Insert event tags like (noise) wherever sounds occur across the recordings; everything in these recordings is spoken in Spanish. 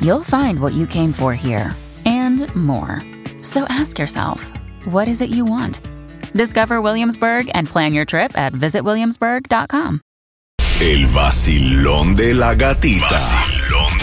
you'll find what you came for here and more. So ask yourself, what is it you want? Discover Williamsburg and plan your trip at visitwilliamsburg.com. El vacilón de la gatita.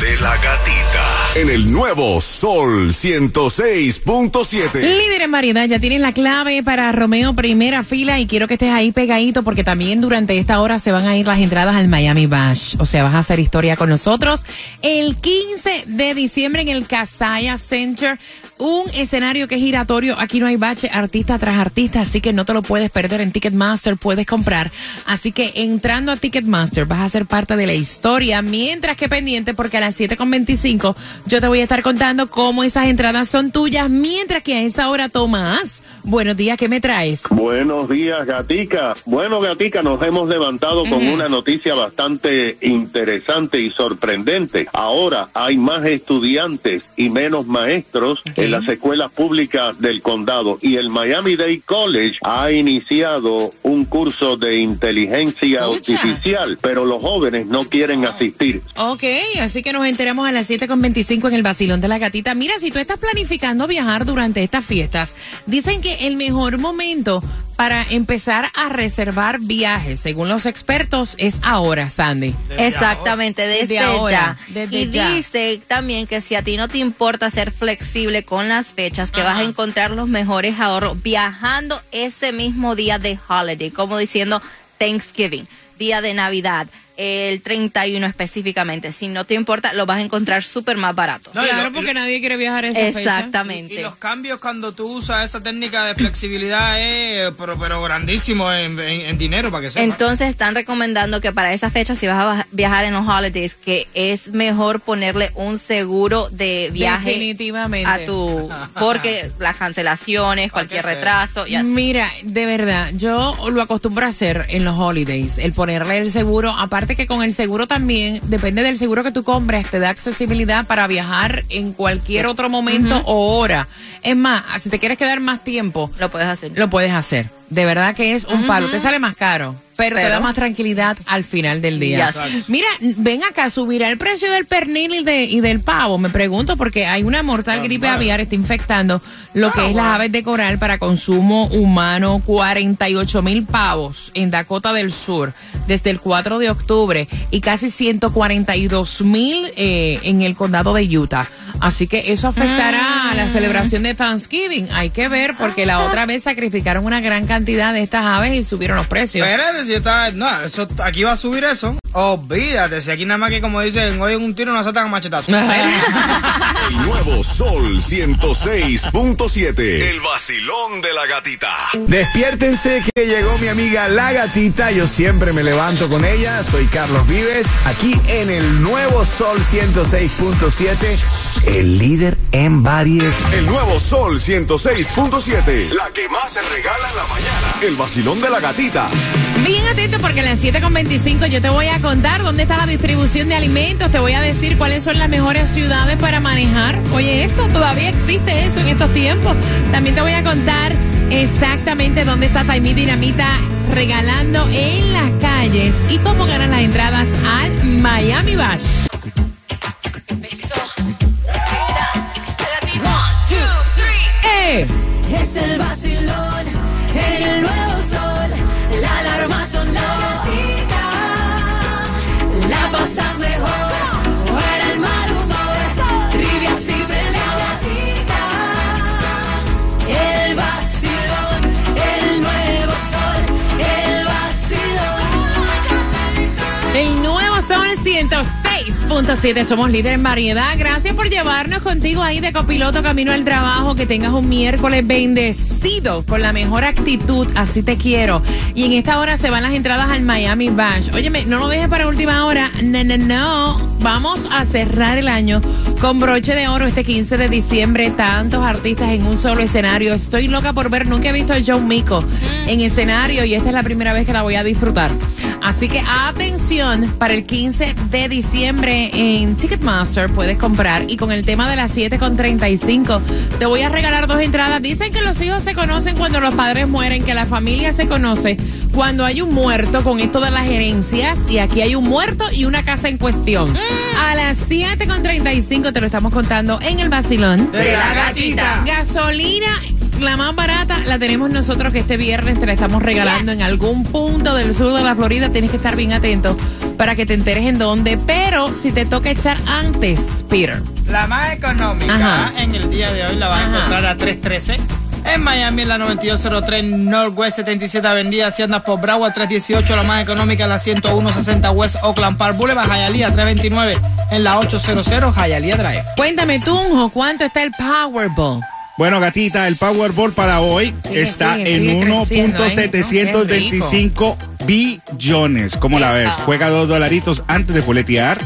De la gatita. En el nuevo Sol 106.7. Líder en variedad, ya tienes la clave para Romeo primera fila y quiero que estés ahí pegadito porque también durante esta hora se van a ir las entradas al Miami Bash. O sea, vas a hacer historia con nosotros el 15 de diciembre en el Casaya Center. Un escenario que es giratorio. Aquí no hay bache, artista tras artista, así que no te lo puedes perder en Ticketmaster, puedes comprar. Así que entrando a Ticketmaster vas a ser parte de la historia. Mientras que pendiente, porque a las 7.25 yo te voy a estar contando cómo esas entradas son tuyas. Mientras que a esa hora, Tomás, buenos días, ¿qué me traes? Buenos días, Gatica. Bueno, Gatica, nos hemos levantado con una noticia bastante interesante y sorprendente. Ahora hay más estudiantes y menos maestros en las escuelas públicas del condado y el Miami-Dade College ha iniciado un curso de inteligencia artificial, pero los jóvenes no quieren asistir. Ok, así que nos enteramos a las 7.25 en el Basilón de la Gatita. Mira, si tú estás planificando viajar durante estas fiestas, dicen que el mejor momento para empezar a reservar viajes, según los expertos, es ahora, Sandy. Exactamente, desde, Desde ahora, ya. desde y ya. dice también que si a ti no te importa ser flexible con las fechas, que vas a encontrar los mejores ahorros viajando ese mismo día de holiday, como diciendo Thanksgiving, día de Navidad, el 31 específicamente. Si no te importa, lo vas a encontrar súper más barato. No, y claro, lo- porque nadie quiere viajar esa fecha. Exactamente. Y los cambios cuando tú usas esa técnica de flexibilidad es pero, pero grandísimo en, en- en dinero para que sepa. Entonces están recomendando que para esa fecha, si vas a viajar en los holidays, que es mejor ponerle un seguro de viaje Definitivamente. a tu, porque las cancelaciones, (laughs) cualquier sea. retraso, y así. Mira, de verdad, yo lo acostumbro a hacer en los holidays, el ponerle el seguro, aparte que con el seguro también, depende del seguro que tú compres, te da accesibilidad para viajar en cualquier otro momento o hora. Es más, si te quieres quedar más tiempo, Lo puedes hacer. lo puedes hacer. De verdad que es un palo. Te sale más caro, pero, te Pero- da más tranquilidad al final del día. Ya sé. Mira, ven acá, subirá el precio del pernil y, de- y del pavo. Me pregunto porque hay una mortal gripe aviar, está infectando lo que es las aves de coral para consumo humano. 48 mil pavos en Dakota del Sur desde el 4 de octubre y casi 142 mil eh, en el condado de Utah. Así que eso afectará a la celebración de Thanksgiving. Hay que ver porque la otra vez sacrificaron una gran cantidad de estas aves y subieron los precios. Espérate, si está, no, eso, aquí va a subir eso. Olvídate, si aquí nada más que como dicen, hoy en un tiro nos saltan a machetazo. (laughs) El nuevo Sol 106.7. El vacilón de la gatita. Despiértense que llegó mi amiga La Gatita. Yo siempre me levanto con ella. Soy Carlos Vives, aquí en el nuevo Sol 106.7, el líder en variedad. El nuevo Sol 106.7. La que más se regala en la mañana. El vacilón de la gatita. Atento porque a las 7.25 yo te voy a contar dónde está la distribución de alimentos, te voy a decir cuáles son las mejores ciudades para manejar. Oye, eso todavía existe eso en estos tiempos. También te voy a contar exactamente dónde está Taimí Dinamita regalando en las calles y cómo ganan las entradas al Miami Bash. ¡Eh! Es el 106.7, somos líder en variedad. Gracias por llevarnos contigo ahí de copiloto camino al trabajo. Que tengas un miércoles bendecido con la mejor actitud. Así te quiero. Y en esta hora se van las entradas al Miami Bash. Óyeme, no lo dejes para última hora. No, no, no. Vamos a cerrar el año con broche de oro este 15 de diciembre. Tantos artistas en un solo escenario. Estoy loca por ver. Nunca he visto a John Mico en escenario y esta es la primera vez que la voy a disfrutar. Así que atención, para el 15 de diciembre en Ticketmaster puedes comprar y con el tema de las 7 con 35 te voy a regalar dos entradas. Dicen que los hijos se conocen cuando los padres mueren, que la familia se conoce cuando hay un muerto con esto de las herencias y aquí hay un muerto y una casa en cuestión. A las 7 con 35 te lo estamos contando en el vacilón. De la gatita. Gasolina la más barata la tenemos nosotros que este viernes te la estamos regalando en algún punto del sur de la Florida. Tienes que estar bien atento para que te enteres en dónde. Pero si te toca echar antes, Peter. La más económica Ajá. en el día de hoy la vas a encontrar a 313. En Miami, en la 9203 Northwest 77 Avenida. Si andas por Broward 318, la más económica en la 10160 West Oakland Park Boulevard. Hialeah 329 en la 800 Hialeah Drive. Cuéntame, Tunjo, ¿cuánto está el Powerball? Bueno, gatita, el Powerball para hoy Sigue, está sigue, en sigue creciendo, ¿eh? 1.725 billones. ¿Cómo la ves? Juega dos dolaritos antes de boletear.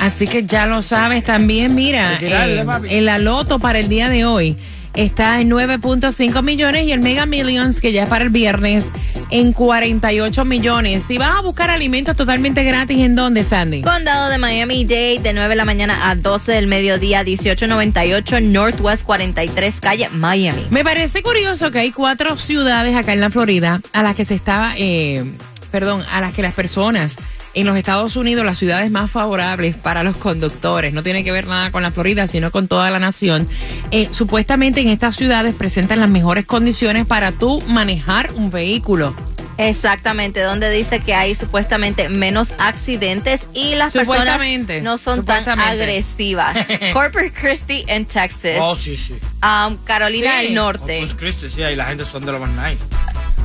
Así que ya lo sabes también, mira, eh, el aloto para el día de hoy está en 9.5 millones y el Mega Millions, que ya es para el viernes, en 48 millones. Si vas a buscar alimentos totalmente gratis, ¿en dónde, Sandy? Condado de Miami-Dade de 9 de la mañana a 12 del mediodía, 1898 Northwest 43 calle Miami. Me parece curioso que hay cuatro ciudades acá en la Florida a las que se estaba, eh, perdón, a las que las personas en los Estados Unidos, las ciudades más favorables para los conductores, no tiene que ver nada con la Florida, sino con toda la nación. Eh, supuestamente en estas ciudades presentan las mejores condiciones para tú manejar un vehículo. Exactamente, donde dice que hay supuestamente menos accidentes y las personas no son tan agresivas. (laughs) Corpus Christi en Texas, Oh, sí, sí. um, Carolina Sí. del Norte. Pues Cristo, sí, ahí la gente son de lo más nice.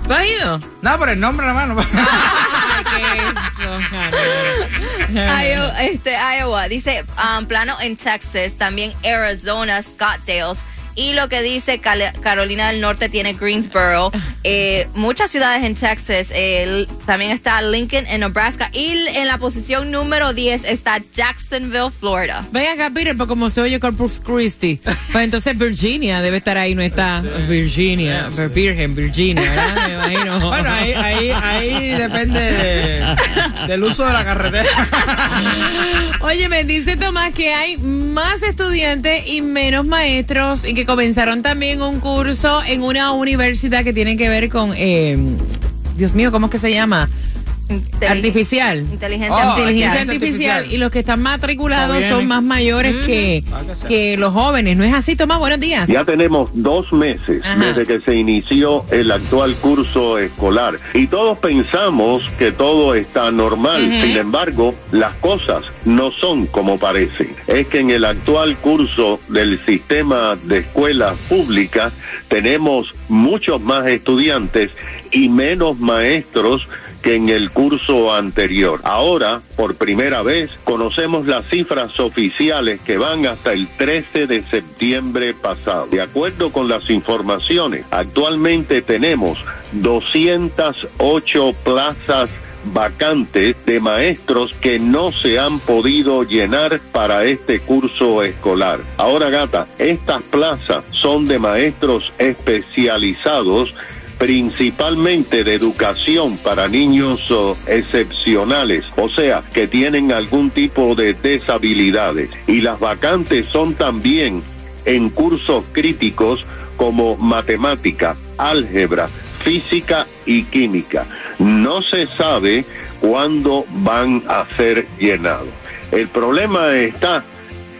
¿Tú has ido? No, pero el nombre, hermano. (laughs) Iowa, este, Iowa, dice um, plano en Texas, también Arizona, Scottsdale. Y lo que dice Carolina del Norte tiene Greensboro, (laughs) eh, muchas ciudades en Texas, eh, también está Lincoln en Nebraska y en la posición número 10 está Jacksonville, Florida. Ven acá, Peter, pero como se oye Corpus Christi, pues entonces Virginia debe estar ahí, no está Virginia, Virgen, Virginia, ¿verdad? Me imagino. (laughs) bueno, ahí, ahí, ahí depende de- del uso de la carretera. (laughs) Oye, me dice Tomás que hay más estudiantes y menos maestros y que comenzaron también un curso en una universidad que tiene que ver con, eh, Dios mío, ¿cómo es que se llama? Artificial. Inteligencia Oh, Inteligencia artificial. y los que están matriculados son más mayores que, Ah, que los jóvenes. ¿No es así, Tomás? Buenos días. Ya tenemos dos meses Ajá. desde que se inició el actual curso escolar y todos pensamos que todo está normal. Sin embargo, las cosas no son como parecen. Es que en el actual curso del sistema de escuelas públicas tenemos muchos más estudiantes y menos maestros que en el curso anterior. Ahora, por primera vez, conocemos las cifras oficiales que van hasta el 13 de septiembre pasado. De acuerdo con las informaciones, actualmente tenemos 208 plazas vacantes de maestros que no se han podido llenar para este curso escolar. Ahora, gata, estas plazas son de maestros especializados principalmente de educación para niños excepcionales, o sea, que tienen algún tipo de deshabilidades. Y las vacantes son también en cursos críticos como matemática, álgebra, física y química. No se sabe cuándo van a ser llenados. El problema está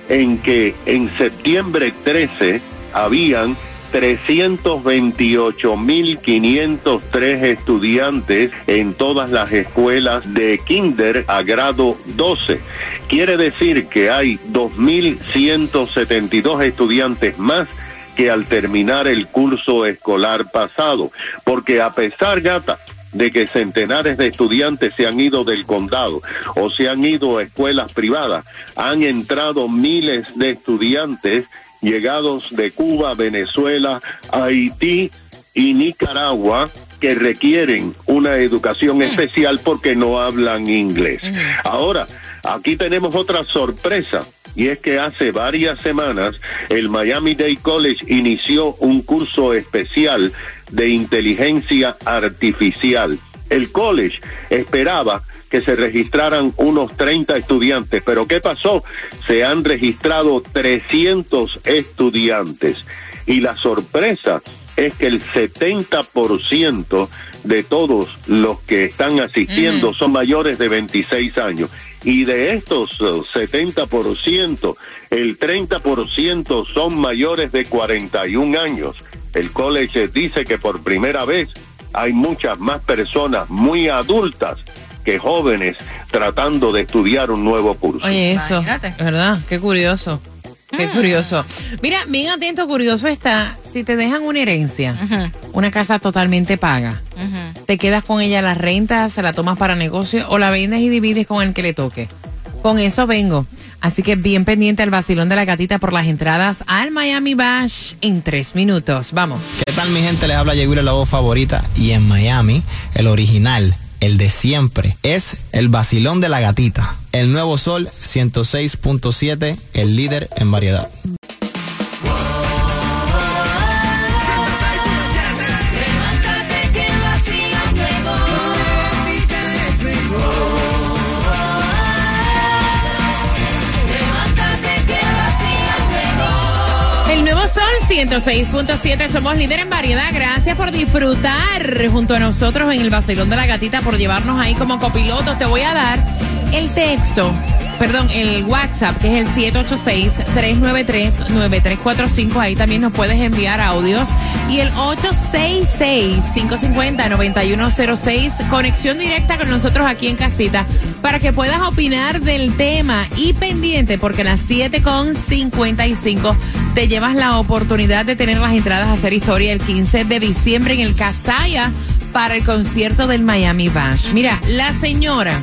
en que en septiembre 13 habían 328.503 estudiantes en todas las escuelas de kinder a grado 12. Quiere decir que hay 2.172 estudiantes más que al terminar el curso escolar pasado. Porque a pesar, gata, de que centenares de estudiantes se han ido del condado o se han ido a escuelas privadas. Han entrado miles de estudiantes llegados de Cuba, Venezuela, Haití y Nicaragua que requieren una educación especial porque no hablan inglés. Ahora, aquí tenemos otra sorpresa. Y es que hace varias semanas el Miami Dade College inició un curso especial de inteligencia artificial. El college esperaba que se registraran unos 30 estudiantes, pero ¿qué pasó? Se han registrado 300 estudiantes y la sorpresa es que el 70% de todos los que están asistiendo son mayores de 26 años. Y de estos uh, 70%, el 30% son mayores de 41 años. El college dice que por primera vez hay muchas más personas muy adultas que jóvenes tratando de estudiar un nuevo curso. Oye, eso, Imagínate. ¿verdad? Qué curioso. Qué curioso. Mira, bien atento, curioso está, si te dejan una herencia, una casa totalmente paga, te quedas con ella la renta, se la tomas para negocio o la vendes y divides con el que le toque. Con eso vengo. Así que bien pendiente al vacilón de la gatita por las entradas al Miami Bash en tres minutos. Vamos. ¿Qué tal mi gente? Les habla Yeguira, la voz favorita. Y en Miami, el original, el de siempre, es el vacilón de la gatita. El nuevo sol 106.7, el líder en variedad. 106.7, somos líder en variedad. Gracias por disfrutar junto a nosotros en el vacilón de la gatita, por llevarnos ahí como copilotos. Te voy a dar el texto, perdón, el WhatsApp, que es el 786-393-9345. Ahí también nos puedes enviar audios. Y el 866-550-9106, conexión directa con nosotros aquí en casita, para que puedas opinar del tema. Y pendiente, porque a las 7.55 te llevas la oportunidad de tener las entradas a hacer historia el 15 de diciembre en el Casaya para el concierto del Miami Bash. Mira, la señora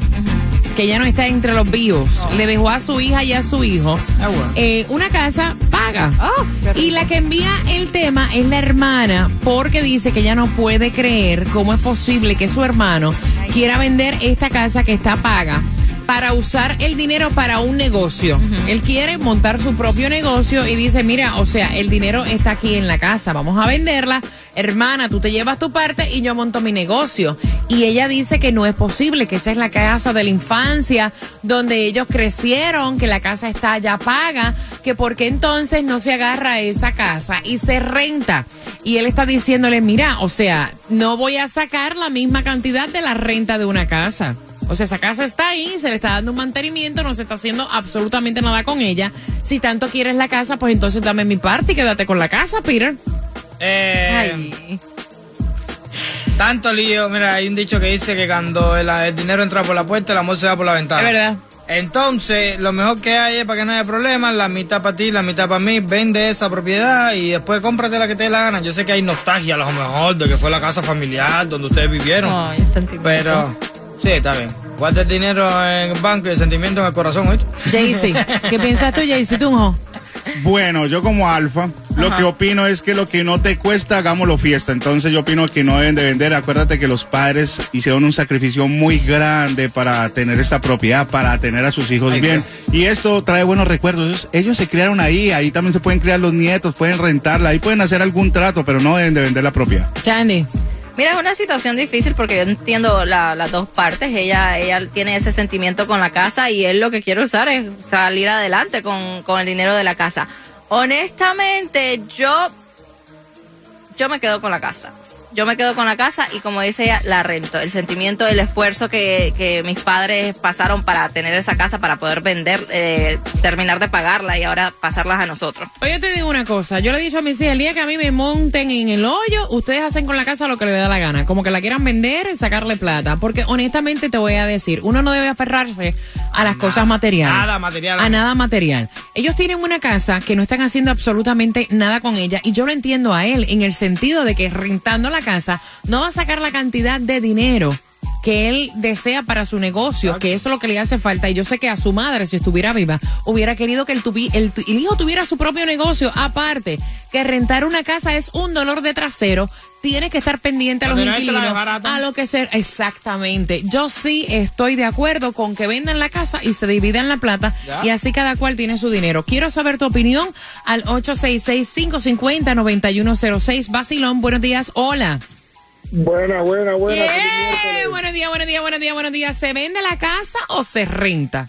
que ya no está entre los vivos, le dejó a su hija y a su hijo Ah, eh, una casa paga. Oh, qué y la que envía el tema es la hermana porque dice que ella no puede creer cómo es posible que su hermano quiera vender esta casa que está paga para usar el dinero para un negocio. Él quiere montar su propio negocio y dice, mira, o sea, el dinero está aquí en la casa, vamos a venderla. Hermana, tú te llevas tu parte y yo monto mi negocio. Y ella dice que no es posible, que esa es la casa de la infancia, donde ellos crecieron, que la casa está ya paga, que porque entonces no se agarra esa casa y se renta. Y él está diciéndole, mira, o sea, no voy a sacar la misma cantidad de la renta de una casa. O sea, esa casa está ahí, se le está dando un mantenimiento, no se está haciendo absolutamente nada con ella. Si tanto quieres la casa, pues entonces dame mi parte y quédate con la casa, Peter. Eh. Tanto lío, mira, hay un dicho que dice que cuando el, el dinero entra por la puerta, el amor se va por la ventana. Es verdad. Entonces, lo mejor que hay es para que no haya problemas, la mitad para ti, la mitad para mí, vende esa propiedad y después cómprate la que te dé la gana. Yo sé que hay nostalgia a lo mejor de que fue la casa familiar donde ustedes vivieron. Ay, sentimiento. Pero, sí, está bien. Guarda el dinero en el banco y el sentimiento en el corazón, ¿oíste? Jaycee, ¿qué piensas tú, Jaycee Tunjo? Bueno, yo como alfa, lo que opino es que lo que no te cuesta, hagámoslo fiesta. Entonces yo opino que no deben de vender. Acuérdate que los padres hicieron un sacrificio muy grande para tener esta propiedad, para tener a sus hijos Ay, bien. Y esto trae buenos recuerdos. Ellos, ellos se criaron ahí, ahí también se pueden criar los nietos, pueden rentarla, ahí pueden hacer algún trato, pero no deben de vender la propiedad. Chandy. Mira, es una situación difícil porque yo entiendo la- las dos partes. Ella, ella tiene ese sentimiento con la casa y él lo que quiere usar es salir adelante con, con el dinero de la casa. Honestamente, yo, yo me quedo con la casa. Yo me quedo con la casa y como dice ella, la rento. El sentimiento, el esfuerzo que, que mis padres pasaron para tener esa casa, para poder vender, eh, terminar de pagarla y ahora pasarlas a nosotros. Oye, te digo una cosa. Yo le he dicho a mis hijas, el día que a mí me monten en el hoyo, ustedes hacen con la casa lo que les da la gana. Como que la quieran vender, sacarle plata. Porque honestamente te voy a decir, uno no debe aferrarse a las cosas materiales. Nada material. A nada material. Ellos tienen una casa que no están haciendo absolutamente nada con ella. Y yo lo entiendo a él en el sentido de que rentando la la casa, no va a sacar la cantidad de dinero que él desea para su negocio, que eso es lo que le hace falta. Y yo sé que a su madre, si estuviera viva, hubiera querido que el hijo tuviera su propio negocio. Aparte, que rentar una casa es un dolor de trasero. Tiene que estar pendiente a los inquilinos, a lo que ser. Exactamente. Yo sí estoy de acuerdo con que vendan la casa y se dividan la plata Ya. y así cada cual tiene su dinero. Quiero saber tu opinión al 866-550-9106. Basilón, buenos días. Hola. Buena, buena, buena. Yeah. Buenos días, buenos días, buenos días, buenos días. ¿Se vende la casa o se renta?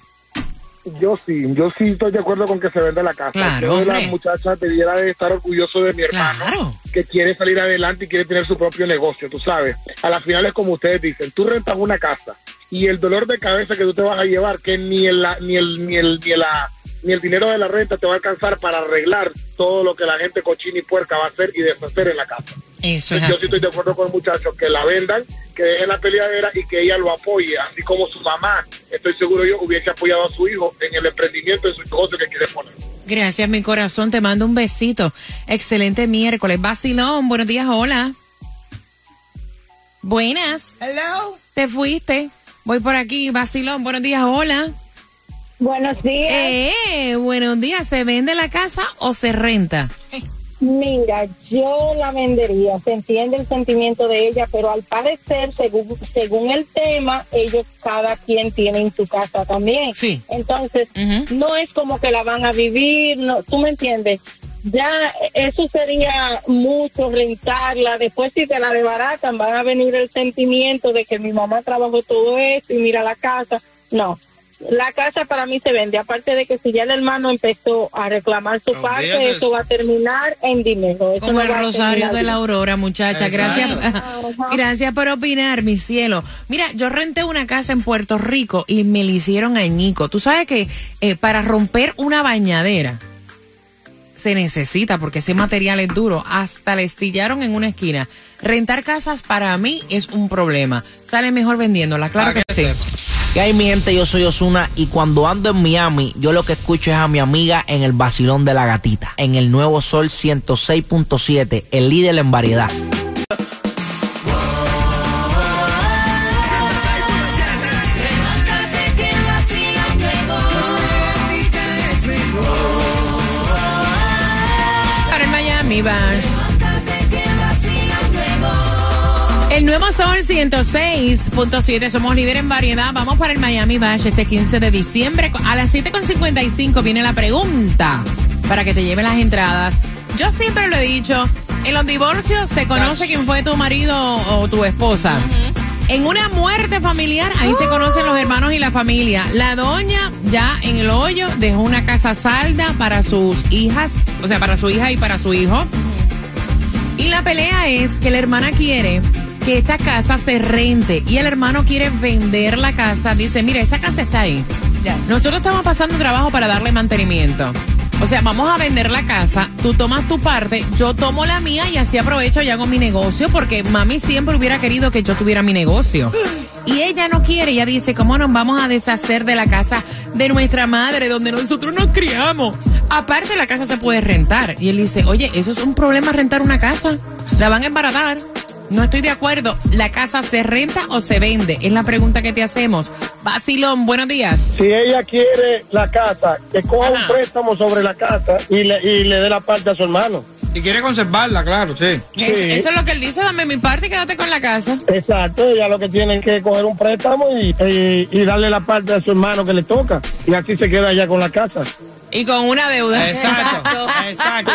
Yo sí, yo sí estoy de acuerdo con que se vende la casa. Claro, Yo de la hombre. muchacha debiera de estar orgulloso de mi hermano, Claro. que quiere salir adelante y quiere tener su propio negocio, tú sabes. A la final es como ustedes dicen, tú rentas una casa y el dolor de cabeza que tú te vas a llevar, que ni el, ni el, ni el, ni la- ni el dinero de la renta te va a alcanzar para arreglar todo lo que la gente cochina y puerca va a hacer y deshacer en la casa. Eso es Yo sí estoy de acuerdo con el muchacho que la vendan, que dejen la peleadera y que ella lo apoye, así como su mamá, estoy seguro yo, hubiese apoyado a su hijo en el emprendimiento de su negocio que quiere poner. Gracias, mi corazón. Te mando un besito. Excelente miércoles. Basilón, buenos días. Hola. Buenas. Hello. Te fuiste. Voy por aquí. Basilón, buenos días. Hola. Buenos días. Eh, buenos días. ¿Se vende la casa o se renta? (laughs) Mira, yo la vendería, se entiende el sentimiento de ella, pero al parecer, según, según el tema, ellos cada quien tiene su casa también. Sí. Entonces, no es como que la van a vivir, no, tú me entiendes. Ya eso sería mucho rentarla. Después, si te la desbaratan, van a venir el sentimiento de que mi mamá trabajó todo esto y mira la casa. No. La casa para mí se vende, aparte de que si ya el hermano empezó a reclamar su parte, eso va a terminar en dinero. Eso Como no el rosario de la aurora, muchacha. Gracias, Exacto. (laughs) gracias por opinar, mi cielo. Mira, yo renté una casa en Puerto Rico y me la hicieron añico. Tú sabes que eh, para romper una bañadera se necesita porque ese material es duro. Hasta le estillaron en una esquina. Rentar casas para mí es un problema. Sale mejor vendiéndola, claro que, que sí. ¿Qué hay mi gente? Yo soy Osuna y cuando ando en Miami, yo lo que escucho es a mi amiga en el vacilón de la gatita, en el nuevo Sol 106.7, el líder en variedad. El nuevo Sol 106.7, somos líder en variedad. Vamos para el Miami Bash este 15 de diciembre. A las 7.55 viene la pregunta para que te lleven las entradas. Yo siempre lo he dicho, en los divorcios se conoce quién fue tu marido o tu esposa. En una muerte familiar, ahí se conocen los hermanos y la familia. La doña ya en el hoyo dejó una casa salda para sus hijas, o sea, para su hija y para su hijo. Y la pelea es que la hermana quiere que esta casa se rente y el hermano quiere vender la casa. Dice, mira, esa casa está ahí. Nosotros estamos pasando trabajo para darle mantenimiento. O sea, vamos a vender la casa, tú tomas tu parte, yo tomo la mía y así aprovecho y hago mi negocio porque mami siempre hubiera querido que yo tuviera mi negocio. (gasps) Y ella no quiere, ella dice, ¿cómo nos vamos a deshacer de la casa de nuestra madre donde nosotros nos criamos? Aparte la casa se puede rentar. Y él dice, oye, eso es un problema rentar una casa. La van a embaratar. No estoy de acuerdo. ¿La casa se renta o se vende? Es la pregunta que te hacemos. Basilón, buenos días. Si ella quiere la casa, que coja Ajá. un préstamo sobre la casa y le, y le dé la parte a su hermano. Y quiere conservarla, claro, sí. Es- Eso es lo que él dice, dame mi parte y quédate con la casa. Exacto, ella lo que tiene es que coger un préstamo y, y- y darle la parte a su hermano que le toca. Y así se queda ella con la casa. Y con una deuda. Exacto, (laughs) exacto.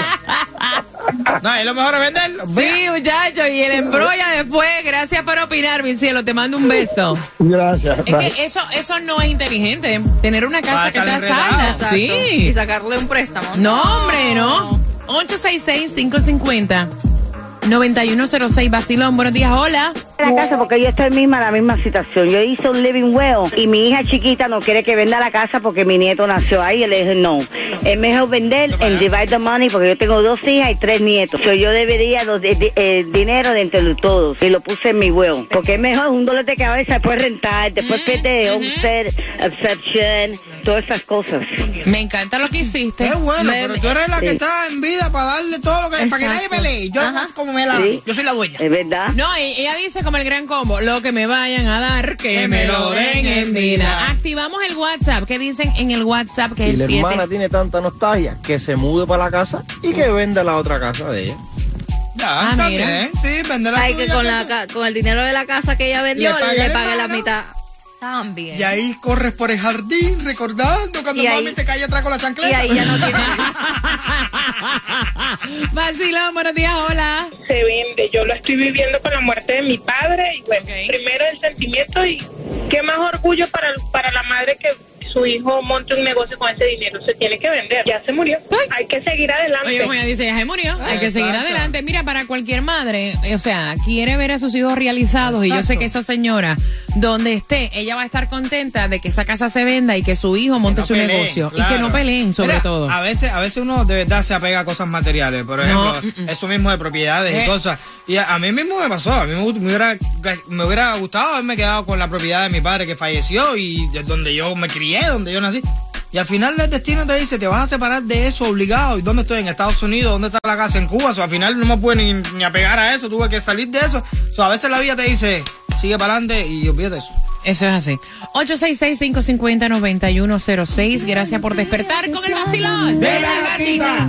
No, es lo mejor es venderlo. Sí, muchachos, y el embrolla después. Gracias por opinar, mi cielo. Te mando un beso. Gracias. Es que eso, eso no es inteligente. Tener una casa Va que está salda. Exacto. Y Sí. sacarle un préstamo. No, hombre, no. 866-550-9106. Basilón, buenos días. Hola. La casa porque yo estoy misma en la misma situación. Yo hice un living well y mi hija chiquita no quiere que venda la casa porque mi nieto nació ahí. Y le dije, no, es mejor vender en divide the money porque yo tengo dos hijas y tres nietos. So, yo debería los de- de- el dinero de entre todos y lo puse en mi will. Porque es mejor un dolor de cabeza después rentar, después pierde homestead, exception, todas esas cosas. Me encanta lo que hiciste. Qué bueno, Me- pero tú eres la que está en vida para darle todo lo que... Para que nadie Exacto. pelee. Yo Ajá. como me la... Sí. Yo soy la dueña. Es verdad. No, y- ella dice como el gran combo, lo que me vayan a dar, que me lo den en vida. Activamos el WhatsApp, ¿qué dicen en el WhatsApp que Y es la el hermana 7? tiene tanta nostalgia que se mude para la casa y que venda la otra casa de ella. Ya, Ah, también. Sí, vende la Ay, que tuya, con, que la, con el dinero de la casa que ella vendió, Le paga le el pagué la mitad. También. Y ahí corres por el jardín recordando cuando mami te cae atrás con la chancleta. Y ahí ya no tiene. (laughs) (laughs) Vacilón, buenos días, hola. Se vende. Yo lo estoy viviendo con la muerte de mi padre. Y bueno, primero el sentimiento y qué más orgullo para, para la madre que su hijo monte un negocio con ese dinero. Se tiene que vender. Ya se murió. Hay que seguir adelante. Oye, como ella dice, ya se murió, hay que seguir adelante. Mira, para cualquier madre, eh, o sea, quiere ver a sus hijos realizados y yo sé que esa señora, donde esté, ella va a estar contenta de que esa casa se venda y que su hijo monte no su peleen, negocio y que no peleen sobre Mira, todo. A veces, a veces uno de verdad se apega a cosas materiales, por No, ejemplo, mm, mm. eso mismo de propiedades Eh. y cosas. Y a, a mí mismo me pasó, a mí me, me hubiera, me hubiera gustado haberme quedado con la propiedad de mi padre que falleció y de donde yo me crié, donde yo nací. Y al final el destino te dice, te vas a separar de eso obligado. ¿Y dónde estoy? En Estados Unidos, ¿dónde está la casa? En Cuba. O sea, al final no me pude ni, ni apegar a eso, tuve que salir de eso. O sea, a veces la vida te dice, sigue para adelante y olvídate de eso. Eso es así. 866-550-9106. Gracias por despertar con el vacilón de la gatita.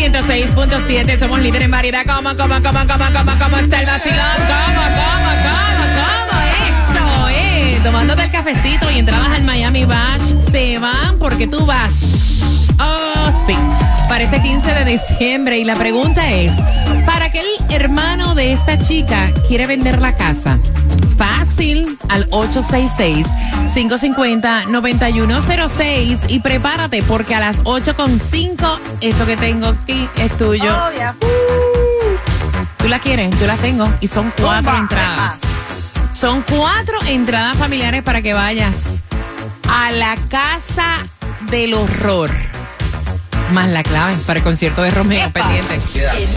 106.7. Somos líderes en variedad. ¿Cómo, cómo, cómo, cómo, cómo, cómo está el vacilón? ¿Cómo, cómo, cómo, cómo? Eso, eh. Tomándote el cafecito y entradas al Miami Bash se van porque tú vas. Oh, sí. Para este 15 de diciembre. Y la pregunta es: ¿para qué el hermano de esta chica quiere vender la casa? Fácil al 866-550-9106 y prepárate porque a las 8.5 esto que tengo aquí es tuyo. ¿Tú la quieres? Yo la tengo y son cuatro entradas. Son cuatro entradas familiares para que vayas a la casa del horror. Más la clave para el concierto de Romeo pendiente.